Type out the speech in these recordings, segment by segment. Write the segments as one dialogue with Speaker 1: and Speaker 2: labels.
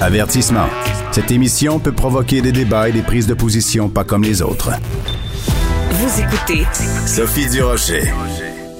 Speaker 1: Avertissement. Cette émission peut provoquer des débats et des prises de position pas comme les autres.
Speaker 2: Vous écoutez
Speaker 1: Sophie Durocher.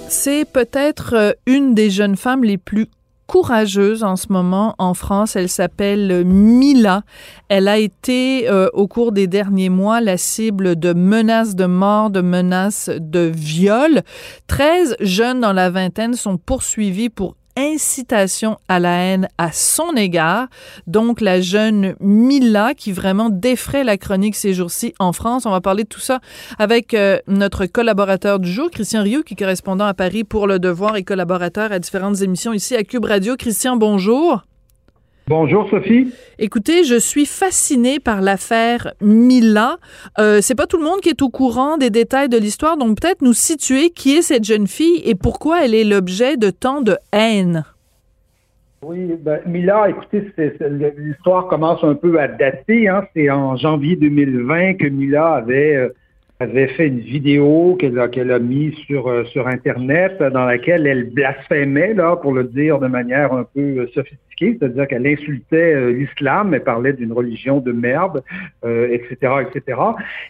Speaker 3: C'est peut-être euh, une des jeunes femmes les plus courageuse en ce moment en France. Elle s'appelle Mila. Elle a été euh, au cours des derniers mois la cible de menaces de mort, de menaces de viol. 13 jeunes dans la vingtaine sont poursuivis pour incitation à la haine à son égard. Donc, la jeune Mila qui vraiment défraie la chronique ces jours-ci en France. On va parler de tout ça avec euh, notre collaborateur du jour, Christian Rioux, qui est correspondant à Paris pour Le Devoir et collaborateur à différentes émissions ici à Cube Radio. Christian, bonjour.
Speaker 4: Bonjour Sophie.
Speaker 3: Écoutez, je suis fascinée par l'affaire Mila. Euh, c'est pas tout le monde qui est au courant des détails de l'histoire, donc peut-être nous situer qui est cette jeune fille et pourquoi elle est l'objet de tant de haine.
Speaker 4: Oui, ben, Mila, écoutez, l'histoire commence un peu à dater. Hein. C'est en janvier 2020 que Mila avait euh, avait fait une vidéo qu'elle a, mise sur, euh, sur Internet dans laquelle elle blasphémait, là, pour le dire de manière un peu euh, c'est-à-dire qu'elle insultait euh, l'islam, elle parlait d'une religion de merde, etc., etc.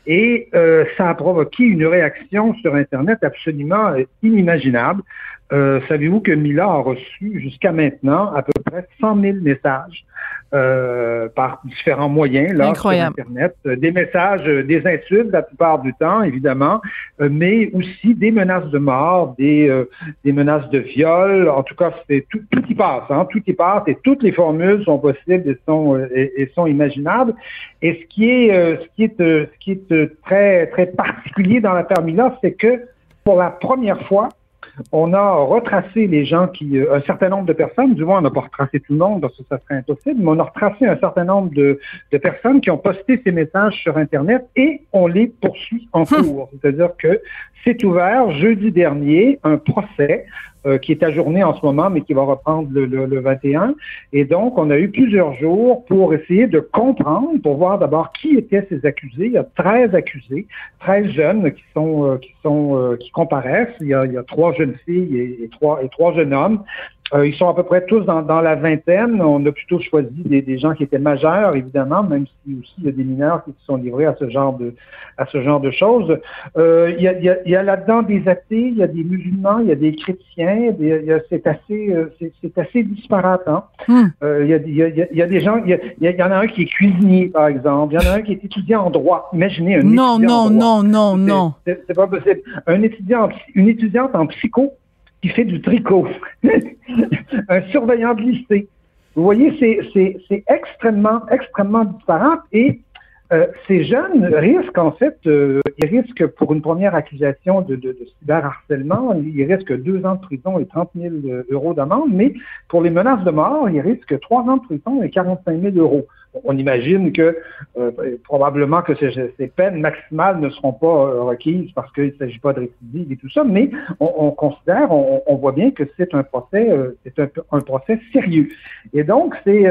Speaker 4: Et ça a provoqué une réaction sur Internet absolument inimaginable. savez-vous que Mila a reçu jusqu'à maintenant à peu près 100 000 messages euh, par différents moyens là, sur Internet. Euh, des messages, euh, des insultes la plupart du temps, évidemment, mais aussi des menaces de mort, des, des menaces de viol. En tout cas, c'est tout, tout y passe, hein, tout y passe et toutes les formules sont possibles et sont, et, sont imaginables. Et ce qui est, ce qui est, ce qui est très, très particulier dans la Mila, c'est que pour la première fois, on a retracé les gens qui, euh, un certain nombre de personnes, du moins on n'a pas retracé tout le monde parce que ça serait impossible, mais on a retracé un certain nombre de, personnes qui ont posté ces messages sur Internet et on les poursuit en hum. cours. C'est-à-dire que c'est ouvert jeudi dernier un procès euh, qui est ajourné en ce moment, mais qui va reprendre le, le, 21. Et donc, on a eu plusieurs jours pour essayer de comprendre, pour voir d'abord qui étaient ces accusés. Il y a 13 accusés, 13 jeunes qui sont euh, qui sont euh, qui comparaissent. Il y, a, il y a trois jeunes filles et, et trois et trois jeunes hommes. Euh, ils sont à peu près tous dans, dans, la vingtaine. On a plutôt choisi des, des, gens qui étaient majeurs, évidemment, même si aussi il y a des mineurs qui se sont livrés à ce genre de à ce genre de choses. Euh, il y a, il y a, il y a là-dedans des athées, il y a des musulmans, il y a des chrétiens. c'est assez euh, c'est, assez disparate. Hein? Hmm. Euh, il, y a, il, y a, il, y a, des gens. Il y, il y en a un qui est cuisinier, par exemple. Il y en a un qui est étudiant en droit. Imaginez un
Speaker 3: non,
Speaker 4: étudiant
Speaker 3: non, non, non, non,
Speaker 4: c'est, c'est pas possible. Un étudiant, une étudiante en psycho qui fait du tricot, un surveillant de lycée. Vous voyez, c'est extrêmement, extrêmement disparate et euh, ces jeunes risquent en fait, euh, ils risquent pour une première accusation de, de, de, cyberharcèlement, ils risquent deux ans de prison et 30 000 euros d'amende, mais pour les menaces de mort, ils risquent trois ans de prison et 45 000 euros on imagine que euh, probablement que ces, peines maximales ne seront pas euh, requises parce qu'il ne s'agit pas de récidive et tout ça, mais on, considère, on, voit bien que c'est un procès, euh, c'est un, procès sérieux. Et donc, c'est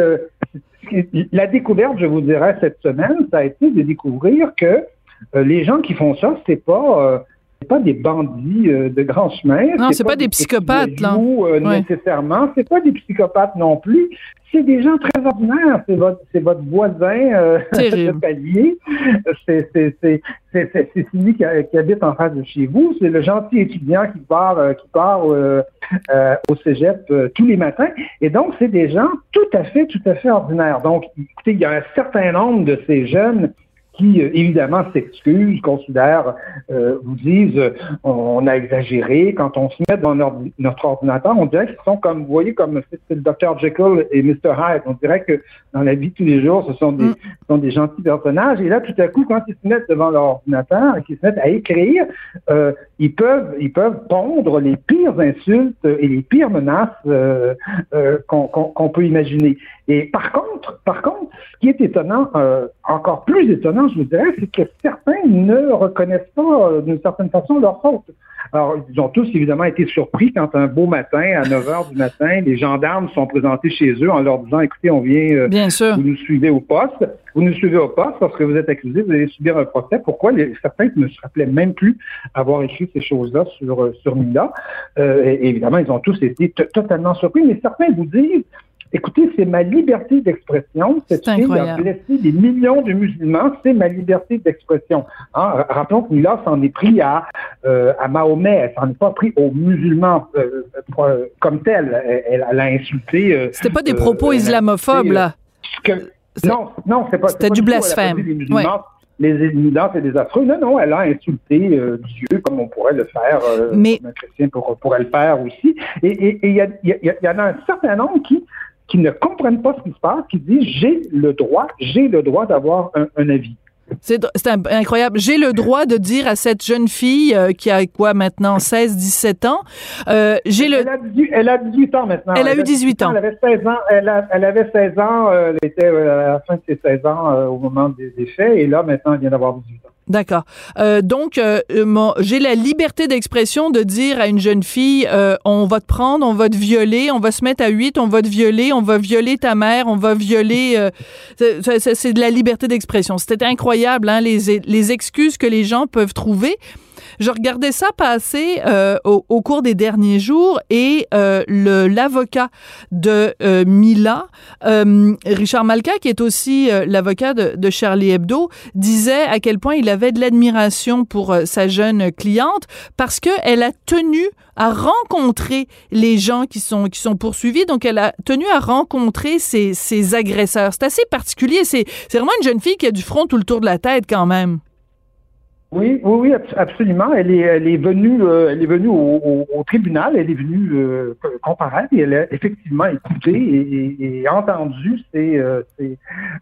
Speaker 4: la découverte, je vous dirais, cette semaine, ça a été de découvrir que les gens qui font ça, c'est pas pas des bandits de grand chemin.
Speaker 3: Non, c'est pas, pas, des psychopathes, là.
Speaker 4: Nécessairement. C'est pas des psychopathes non plus c'est des gens très ordinaires. C'est votre, c'est votre voisin euh, de palier. C'est, c'est, c'est, c'est, c'est celui qui, habite en face de chez vous. C'est le gentil étudiant qui part, euh, qui part euh, euh, au cégep tous les matins. Et donc, c'est des gens tout à fait, tout à fait ordinaires. Donc, écoutez, il y a un certain nombre de ces jeunes qui, euh, évidemment, s'excusent, considèrent, euh, vous disent, euh, on a exagéré. Quand on se met devant notre ordinateur, on dirait qu'ils sont comme, vous voyez, comme c'est le Dr. Jekyll et Mr. Hyde. On dirait que dans la vie de tous les jours, ce sont des, mm. sont des gentils personnages. Et là, tout à coup, quand ils se mettent devant leur ordinateur et qu'ils se mettent à écrire, euh, ils peuvent, ils peuvent pondre les pires insultes et les pires menaces qu'on peut imaginer. Et par contre, par contre, ce qui est étonnant, euh, encore plus étonnant, je vous dirais, c'est que certains ne reconnaissent pas, euh, d'une certaine façon, leur faute. Alors, ils ont tous évidemment été surpris quand un beau matin, à 9 heures du matin, les gendarmes sont présentés chez eux en leur disant, écoutez, on vient, euh,
Speaker 3: Bien sûr.
Speaker 4: vous nous suivez au poste, vous nous suivez au poste parce que vous êtes accusé, vous allez subir un procès. Pourquoi? Les, certains ne se rappelaient même plus avoir écrit ces choses-là sur, sur Mila? Et, évidemment, ils ont tous été totalement surpris, mais certains vous disent, Écoutez, c'est ma liberté d'expression. Cette
Speaker 3: C'est
Speaker 4: fille a blessé des millions de musulmans. C'est ma liberté d'expression. Hein, rappelons que Mila s'en est pris à, euh, à Mahomet. Elle s'en est pas pris aux musulmans euh, euh, comme tel. Elle, elle a insulté.
Speaker 3: C'était pas des propos islamophobes, là.
Speaker 4: que- non, non, c'est pas.
Speaker 3: C'était
Speaker 4: pas
Speaker 3: du blasphème.
Speaker 4: Les musulmans, c'est des affreux. Non, non, elle a insulté euh, Dieu comme on pourrait le faire. euh,
Speaker 3: Mais-
Speaker 4: comme un chrétien pour- pourrait le faire aussi. Et il y, y, y en a un certain nombre qui qui ne comprennent pas ce qui se passe, qui disent j'ai le droit, j'ai le droit d'avoir un, un avis.
Speaker 3: C'est incroyable. J'ai le droit de dire à cette jeune fille euh, qui a quoi maintenant 16 17 ans, euh, j'ai le
Speaker 4: Elle a, 18, elle a 18 ans maintenant.
Speaker 3: Elle a eu 18 ans.
Speaker 4: Elle avait 16 ans. Elle, a- elle avait 16 ans. euh, elle était euh, à la fin de ses 16 ans euh, au moment des, des faits. Et là, maintenant, elle vient d'avoir 18 ans.
Speaker 3: D'accord. Euh, donc, euh, mon- j'ai la liberté d'expression de dire à une jeune fille, euh, on va te prendre, on va te violer, on va se mettre à 8, on va te violer, on va violer ta mère, on va violer... euh, c'est de la liberté d'expression. C'était incroyable, hein, les, les excuses que les gens peuvent trouver. Je regardais ça passer euh, au, au cours des derniers jours et euh, l'avocat de euh, Mila, euh, Richard Malka, qui est aussi euh, l'avocat de, de Charlie Hebdo, disait à quel point il avait de l'admiration pour euh, sa jeune cliente parce que elle a tenu à rencontrer les gens qui sont qui sont poursuivis. Donc, elle a tenu à rencontrer ses, ses agresseurs. C'est assez particulier. C'est c'est vraiment une jeune fille qui a du front tout le tour de la tête quand même.
Speaker 4: Oui, oui, oui, abs- absolument. Elle est, elle est venue, euh, elle est venue au, au- au tribunal. Elle est venue euh, comparaître et elle a effectivement écouté et, et- et entendu ses, euh, ses,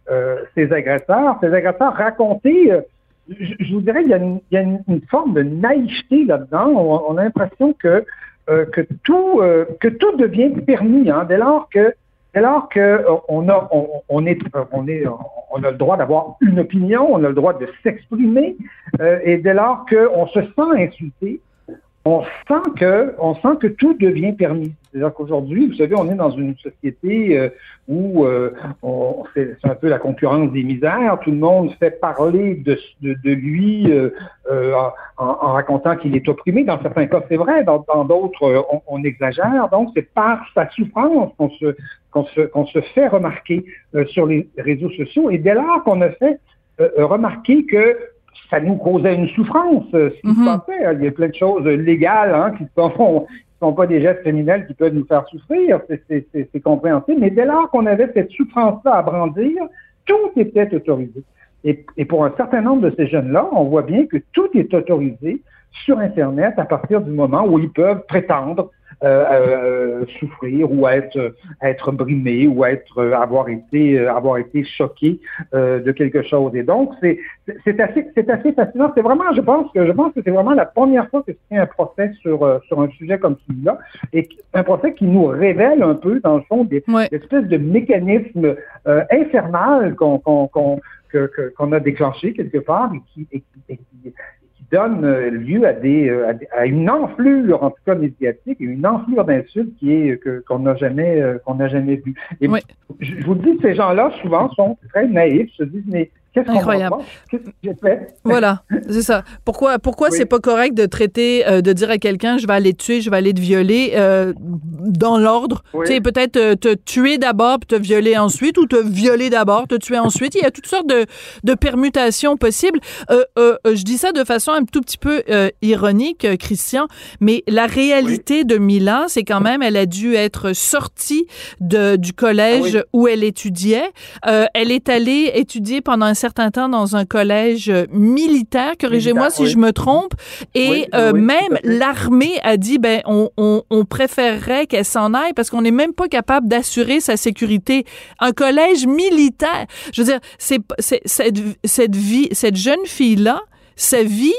Speaker 4: euh, agresseurs. Ses agresseurs raconter. euh, je, je vous dirais, il y a une, il y a une, forme de naïveté là-dedans. On, on a l'impression que que tout que tout devient permis hein, dès lors que dès lors que euh, a on, est euh, on est on a le droit d'avoir une opinion, on a le droit de s'exprimer, euh, et dès lors qu'on se sent insulté, on sent que on sent que tout devient permis. C'est-à-dire qu'aujourd'hui, vous savez, on est dans une société euh, où euh, c'est un peu la concurrence des misères. Tout le monde fait parler de, de, de lui euh, euh, en, en racontant qu'il est opprimé. Dans certains cas, c'est vrai. Dans d'autres, euh, on, on exagère. Donc, c'est par sa souffrance qu'on se qu'on se qu'on se fait remarquer sur les réseaux sociaux. Et dès lors qu'on a fait remarquer que ça nous causait une souffrance, euh, ce qui se
Speaker 3: Mhm.
Speaker 4: passait. hein. Il y a plein de choses légales hein, qui ne sont, sont pas des gestes criminels qui peuvent nous faire souffrir, c'est compréhensible. Mais dès lors qu'on avait cette souffrance-là à brandir, tout était autorisé. Et, et pour un certain nombre de ces jeunes-là, on voit bien que tout est autorisé sur Internet à partir du moment où ils peuvent prétendre euh, euh, souffrir ou être être brimés ou être euh, avoir été euh, avoir été choqués euh, de quelque chose. Et donc c'est c'est- c'est assez c'est assez fascinant. C'est vraiment je pense que je pense que c'est vraiment la première fois que tient un procès sur sur un sujet comme celui-là et un procès qui nous révèle un peu dans le fond des
Speaker 3: Ouais.
Speaker 4: espèces de mécanismes euh, infernal qu'on qu'on qu'on que- que- qu'on a déclenché quelque part et qui, et et qui- et qui donne euh, lieu à des, euh, à des- à une enflure en tout cas médiatique et une enflure d'insultes qui est que qu'on n'a jamais euh, qu'on n'a jamais vu. Et
Speaker 3: Ouais.
Speaker 4: je, je vous le dis, ces gens-là souvent sont très naïfs, se disent mais qu'est-ce
Speaker 3: Incroyable.
Speaker 4: que j'ai fait?
Speaker 3: Voilà, c'est ça. Pourquoi, pourquoi
Speaker 4: Oui.
Speaker 3: c'est pas correct de traiter, euh, de dire à quelqu'un, je vais aller te tuer, je vais aller te violer, euh, dans l'ordre.
Speaker 4: Oui.
Speaker 3: Tu sais, peut-être euh, te tuer d'abord, puis te violer ensuite, ou te violer d'abord, te tuer ensuite. Il y a toutes sortes de, de permutations possibles. Euh, euh, euh, je dis ça de façon un tout petit peu euh, ironique, euh, Christian, mais la réalité de Mila, c'est quand même, elle a dû être sortie de, du collège
Speaker 4: Ah oui.
Speaker 3: où elle étudiait. Euh, elle est allée étudier pendant un certain temps dans un collège militaire, corrigez-moi si je me trompe, et euh, même l'armée a dit, ben, on, on, on préférerait qu'elle s'en aille parce qu'on n'est même pas capable d'assurer sa sécurité. Un collège militaire, je veux dire, c'est, cette, cette vie, cette jeune fille-là, sa vie,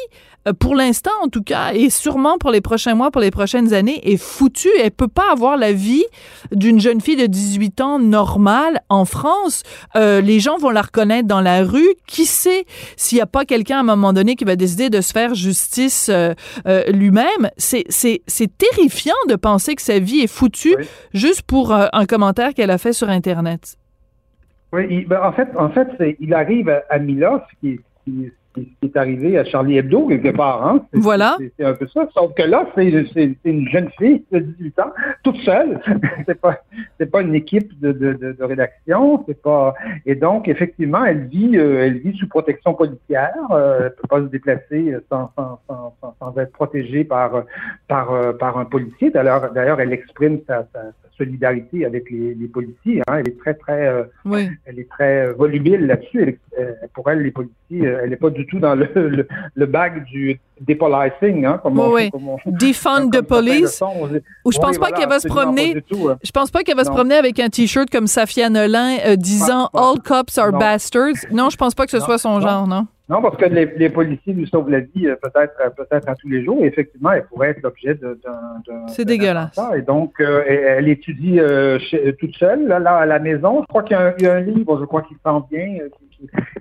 Speaker 3: pour l'instant en tout cas, et sûrement pour les prochains mois, pour les prochaines années, est foutue. Elle peut pas avoir la vie d'une jeune fille de 18 ans normale en France. Euh, les gens vont la reconnaître dans la rue. Qui sait s'il n'y a pas quelqu'un à un moment donné qui va décider de se faire justice euh, lui-même? C'est terrifiant de penser que sa vie est foutue juste pour un commentaire qu'elle a fait sur Internet.
Speaker 4: Oui, ben, en fait, en fait il arrive à, à Mila, ce qui, qui, qui est arrivé à Charlie Hebdo, quelque part. Hein?
Speaker 3: Voilà.
Speaker 4: C'est un peu ça. Sauf que là, c'est une jeune fille de 18 ans, toute seule. c'est pas c'est pas une équipe de, de, de, rédaction. C'est pas et donc effectivement, elle vit euh, elle vit sous protection policière. Euh, elle peut pas se déplacer sans, sans, sans, sans être protégée par par euh, par un policier. D'ailleurs, d'ailleurs, elle exprime sa, sa, solidarité avec les, les policiers. Hein. Elle est très très euh,
Speaker 3: oui.
Speaker 4: elle est très volubile là-dessus. pour elle, les policiers, elle n'est pas du tout dans le, le, le bag du dépolicing, hein, comme
Speaker 3: oui, on, oui. Defund the police. Ou je pense oui, pas voilà, qu'elle va se promener. Tout, hein. Je pense pas qu'elle va non. se promener avec un t-shirt comme Safia Nolin euh, disant pas, pas. All cops are non. bastards. Non, je pense pas que ce
Speaker 4: non,
Speaker 3: soit son genre, non.
Speaker 4: Non, parce que les, les, policiers lui sauvent la vie euh, peut-être euh, peut-être à tous les jours. Et effectivement, elle pourrait être l'objet d'un.
Speaker 3: C'est dégueulasse.
Speaker 4: Et donc, euh, elle étudie chez, toute seule là, là, à la maison. Je crois qu'il y, y, a un livre, je crois qu'il sent bien, qui,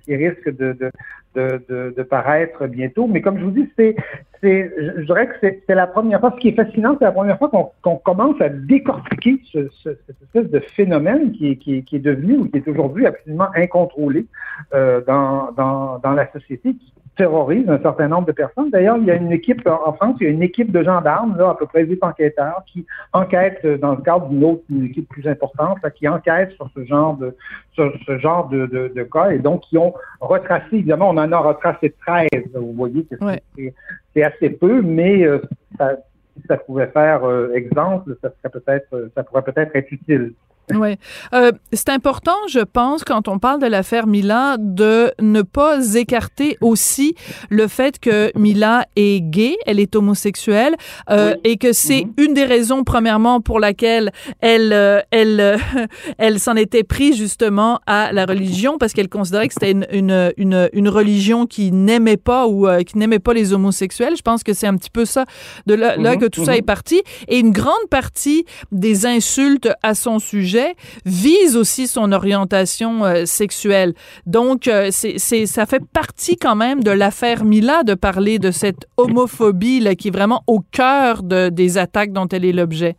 Speaker 4: qui, risque de, de, de, de, paraître bientôt. Mais comme je vous dis, c'est c'est, je dirais que c'est la première fois. Ce qui est fascinant, c'est la première fois qu'on qu commence à décortiquer ce, ce, cette espèce de phénomène qui est, qui qui est devenu ou qui est aujourd'hui absolument incontrôlé euh, dans, dans, dans la société, qui terrorise un certain nombre de personnes. D'ailleurs, il y a une équipe en France, il y a une équipe de gendarmes, là, à peu près 8 enquêteurs, qui enquêtent dans le cadre d'une autre une équipe plus importante, là, qui enquête sur ce genre de sur ce genre de, de, de, cas et donc qui ont retracé, évidemment, on en a retracé 13. Vous voyez que
Speaker 3: ouais.
Speaker 4: c'est assez peu, mais euh, ça, si ça pouvait faire euh, exemple, ça serait peut-être ça pourrait peut-être être utile.
Speaker 3: Oui. Euh, c'est important, je pense, quand on parle de l'affaire Mila, de ne pas écarter aussi le fait que Mila est gay, elle est homosexuelle, euh, oui. et que c'est mm -hmm. une des raisons, premièrement, pour laquelle elle, euh, elle, elle s'en était prise justement à la religion, parce qu'elle considérait que c'était une, une, une, une, religion qui n'aimait pas ou euh, qui n'aimait pas les homosexuels. Je pense que c'est un petit peu ça, de là, mm -hmm. là que tout mm -hmm. ça est parti. Et une grande partie des insultes à son sujet vise aussi son orientation euh, sexuelle. Donc, euh, c'est, ça fait partie quand même de l'affaire Mila de parler de cette homophobie là, qui est vraiment au cœur de, des attaques dont elle est l'objet.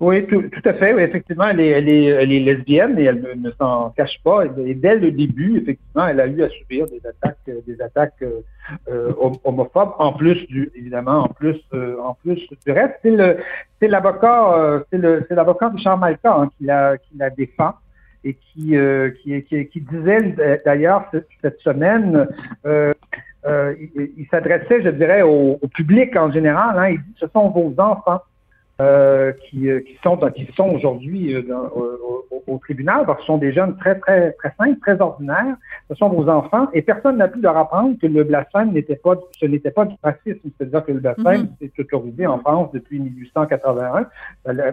Speaker 4: Oui, tout, tout, à fait. Oui, effectivement, elle est, elle, est, elle est lesbienne et elle ne, s'en cache pas. Et dès le début, effectivement, elle a eu à subir des attaques, des attaques euh, homophobes. En plus du, évidemment, en plus, euh, en plus du reste, c'est le, c'est l'avocat, euh, c'est le, c'est l'avocat Richard Malka hein, qui la, qui la défend et qui, euh, qui, qui, qui, disait d'ailleurs cette semaine. il, il s'adressait, je dirais, au, au, public en général. Hein, il dit ce sont vos enfants. Euh, qui, euh, qui, sont, qui sont aujourd'hui euh, au, au, au, tribunal, parce que ce sont des jeunes très, très, très simples, très ordinaires. Ce sont vos enfants, et personne n'a pu leur apprendre que le blasphème n'était pas, ce n'était pas du racisme. C'est-à-dire que le blasphème, mm -hmm. c'est autorisé en France depuis 1881.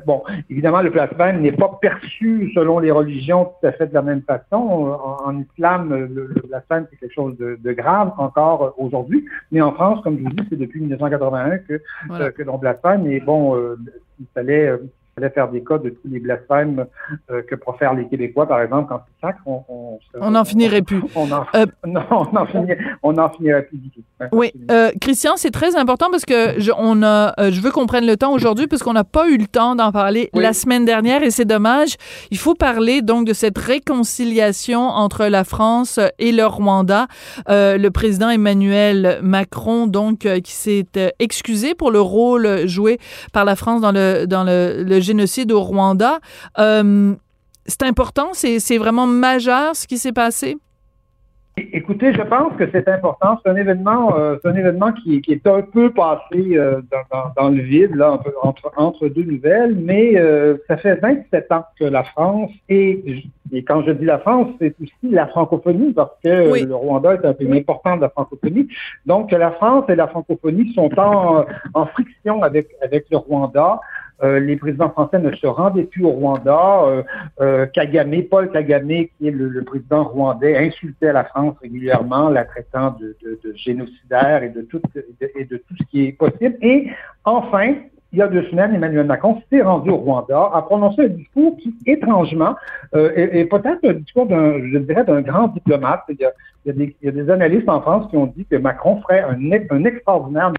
Speaker 4: Bon, évidemment, le blasphème n'est pas perçu selon les religions tout à fait de la même façon. En, en islam, le, le blasphème, c'est quelque chose de, de grave encore aujourd'hui. Mais en France, comme je vous dis, c'est depuis 1981 que, voilà. que l'on blasphème. Et bon, euh, il fallait, euh, fallait faire des cas de tous les blasphèmes euh, que profèrent les Québécois, par exemple, quand ils sacrent.
Speaker 3: On, on, on n'en finirait plus.
Speaker 4: On en, euh, non, on n'en finirait, on finirait plus du tout.
Speaker 3: Oui, euh, Christian, c'est très important parce que je, on a, euh, je veux qu'on prenne le temps aujourd'hui parce qu'on n'a pas eu le temps d'en parler oui. la semaine dernière et c'est dommage. Il faut parler donc de cette réconciliation entre la France et le Rwanda. Euh, le président Emmanuel Macron, donc, qui s'est excusé pour le rôle joué par la France dans le, dans le, le génocide au Rwanda. c'est important, c'est vraiment majeur ce qui s'est passé?
Speaker 4: Écoutez, je pense que c'est important. C'est un événement, euh, c'est un événement qui, qui, est un peu passé euh, dans, dans, dans, le vide, là, entre, entre deux nouvelles, mais euh, ça fait 27 ans que la France et, et quand je dis la France, c'est aussi la francophonie parce que oui. le Rwanda est un pays important de la francophonie. Donc la France et la francophonie sont en, en friction avec avec le Rwanda. Euh, les présidents français ne se rendaient plus au Rwanda. Euh, euh, Kagame, Paul Kagame, qui est le, président rwandais, insultait la France régulièrement, la traitant de, génocidaire et de, tout, et de tout ce qui est possible. Et enfin, il y a deux semaines, Emmanuel Macron s'est rendu au Rwanda, a prononcé un discours qui, étrangement, euh, est, peut-être un discours d'un, je dirais, d'un grand diplomate. Il y, a, des, analystes en France qui ont dit que Macron ferait un extraordinaire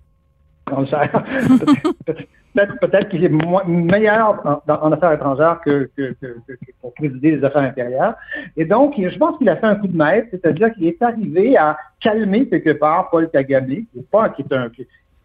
Speaker 4: peut-être, peut-être qu'il est meilleur en, affaires étrangères que, que, que, pour présider les affaires intérieures. Et donc, je pense qu'il a fait un coup de maître, c'est-à-dire qu'il est arrivé à calmer quelque part Paul Kagame, qui est, pas, qui est un,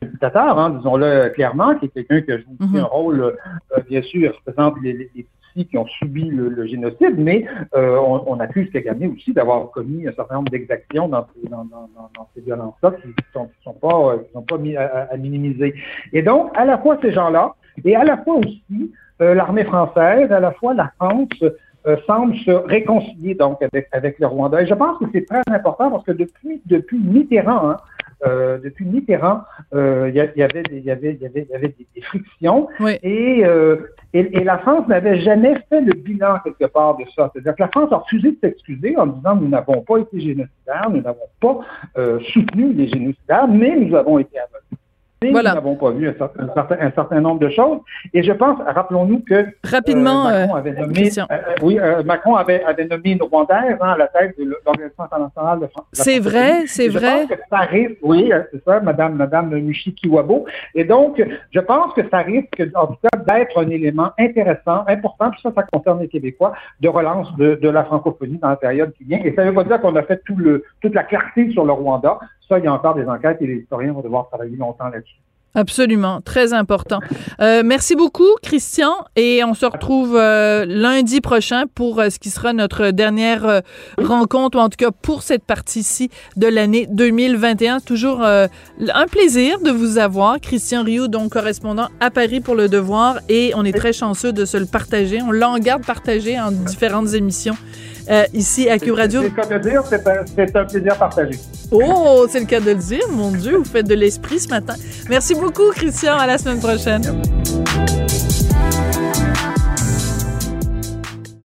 Speaker 4: dictateur, hein, disons-le clairement, qui est quelqu'un qui a joué mm-hmm. un rôle, euh, bien sûr, représente les, les, qui ont subi le, génocide, mais euh, on, on, accuse Kagame aussi d'avoir commis un certain nombre d'exactions dans, dans, dans, dans, ces violences-là qui ne sont, sont, pas, qui sont pas mis à, à, minimiser. Et donc, à la fois ces gens-là, et à la fois aussi euh, l'armée française, à la fois la France, euh, semble se réconcilier donc avec, avec le Rwanda. Et je pense que c'est très important parce que depuis, depuis Mitterrand, hein, euh, depuis Mitterrand, euh, il y, avait des, y avait, y avait, y avait des, frictions et, euh, et, et, la France n'avait jamais fait le bilan quelque part de ça. C'est-à-dire que la France a refusé de s'excuser en disant nous n'avons pas été génocidaires, nous n'avons pas euh, soutenu les génocidaires, mais nous avons été aveugles. Voilà. Nous n'avons pas vu un certain, un, certain, nombre de choses. Et je pense, rappelons-nous que
Speaker 3: rapidement,
Speaker 4: euh, Macron avait nommé, euh, euh, oui, Macron avait, avait, nommé une Rwandaise hein, à la tête de l'Organisation internationale de France.
Speaker 3: C'est vrai, c'est vrai.
Speaker 4: Je pense que ça risque, oui, c'est ça, Madame, Madame Kiwabo. Et donc, je pense que ça risque, en tout cas, d'être un élément intéressant, important, puis ça, ça concerne les Québécois, de relance de, de la francophonie dans la période qui vient. Et ça ne veut pas dire qu'on a fait tout le, toute la clarté sur le Rwanda il y a encore des enquêtes et les historiens vont devoir travailler longtemps là-dessus.
Speaker 3: Absolument, très important. Euh, merci beaucoup, Christian, et on se retrouve euh, lundi prochain pour euh, ce qui sera notre dernière rencontre, ou en tout cas pour cette partie-ci de l'année 2021. Toujours un plaisir de vous avoir, Christian Rioux, donc correspondant à Paris pour Le Devoir, et on est très chanceux de se le partager. On l'en garde partagé en différentes émissions euh, ici à Cube Radio.
Speaker 4: C'est le cas de dire, c'est un, plaisir partagé.
Speaker 3: Oh, c'est le cas de le dire. Mon Dieu, vous faites de l'esprit ce matin. Merci beaucoup, Christian. À la semaine prochaine.